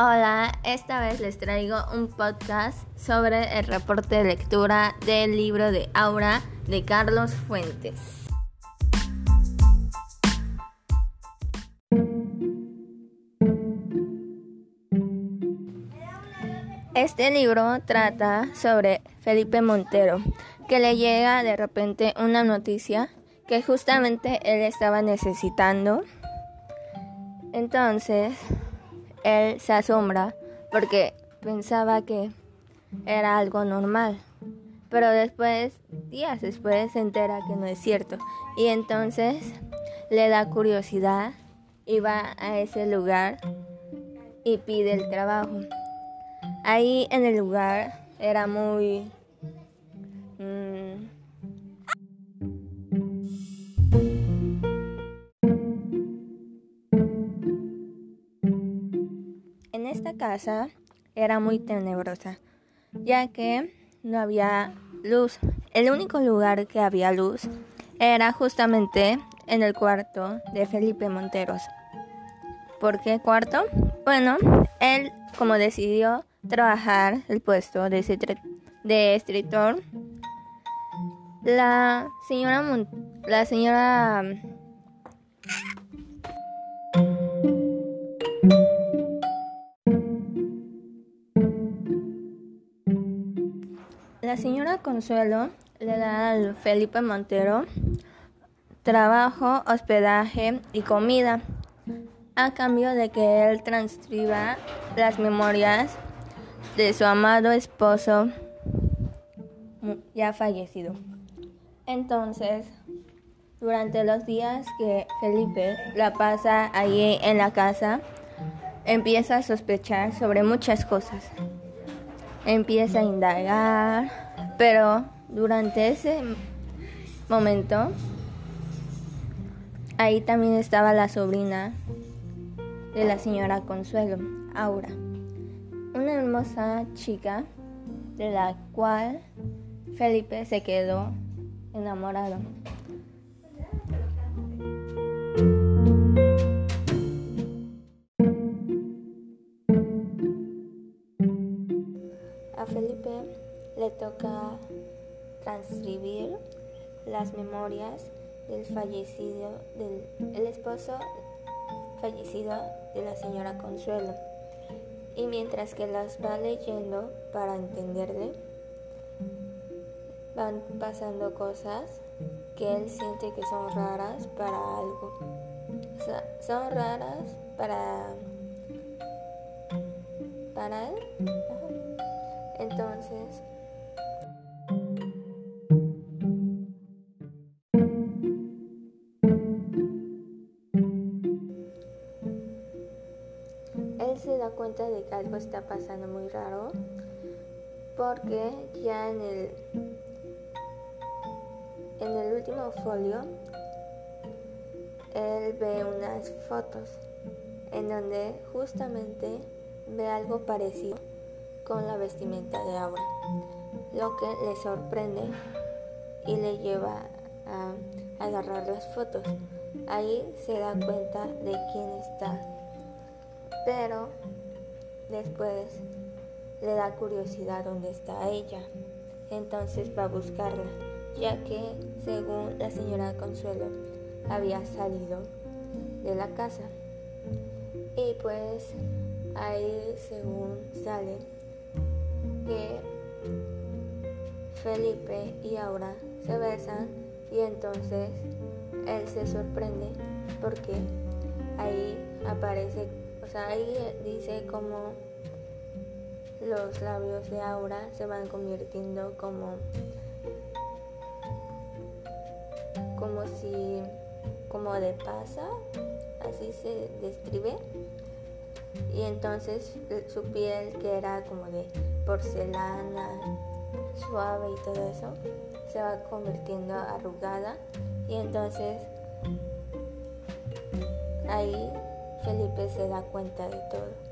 Hola, esta vez les traigo un podcast sobre el reporte de lectura del libro de Aura de Carlos Fuentes. Este libro trata sobre Felipe Montero, que le llega de repente una noticia que justamente él estaba necesitando. Entonces, él se asombra porque pensaba que era algo normal. Pero después, días después, se entera que no es cierto. Y entonces le da curiosidad y va a ese lugar y pide el trabajo. Ahí en el lugar era muy... Mm, esta casa era muy tenebrosa, ya que no había luz. El único lugar que había luz era justamente en el cuarto de Felipe Monteros. ¿Por qué cuarto? Bueno, él como decidió trabajar el puesto de, de escritor, la señora la señora La señora Consuelo le da al Felipe Montero trabajo, hospedaje y comida a cambio de que él transcriba las memorias de su amado esposo ya fallecido. Entonces, durante los días que Felipe la pasa allí en la casa, empieza a sospechar sobre muchas cosas. Empieza a indagar, pero durante ese momento, ahí también estaba la sobrina de la señora Consuelo, Aura una hermosa chica de la cual Felipe se quedó enamorado. Felipe le toca transcribir las memorias del fallecido, del el esposo fallecido de la señora Consuelo y mientras que las va leyendo para entenderle, van pasando cosas que él siente que son raras para algo. Son raras para para él. Entonces, se da cuenta de que algo está pasando muy raro porque ya en el en el último folio él ve unas fotos en donde justamente ve algo parecido con la vestimenta de Aura, lo que le sorprende y le lleva a agarrar las fotos. Ahí se da cuenta de quién está pero después le da curiosidad dónde está ella. Entonces va a buscarla, ya que según la señora Consuelo había salido de la casa. Y pues ahí según sale que Felipe y Aura se besan y entonces él se sorprende porque ahí aparece o sea, ahí dice como los labios de Aura se van convirtiendo como como si como de pasa, así se describe. Y entonces su piel que era como de porcelana, suave y todo eso, se va convirtiendo arrugada y entonces ahí Felipe se da cuenta de todo.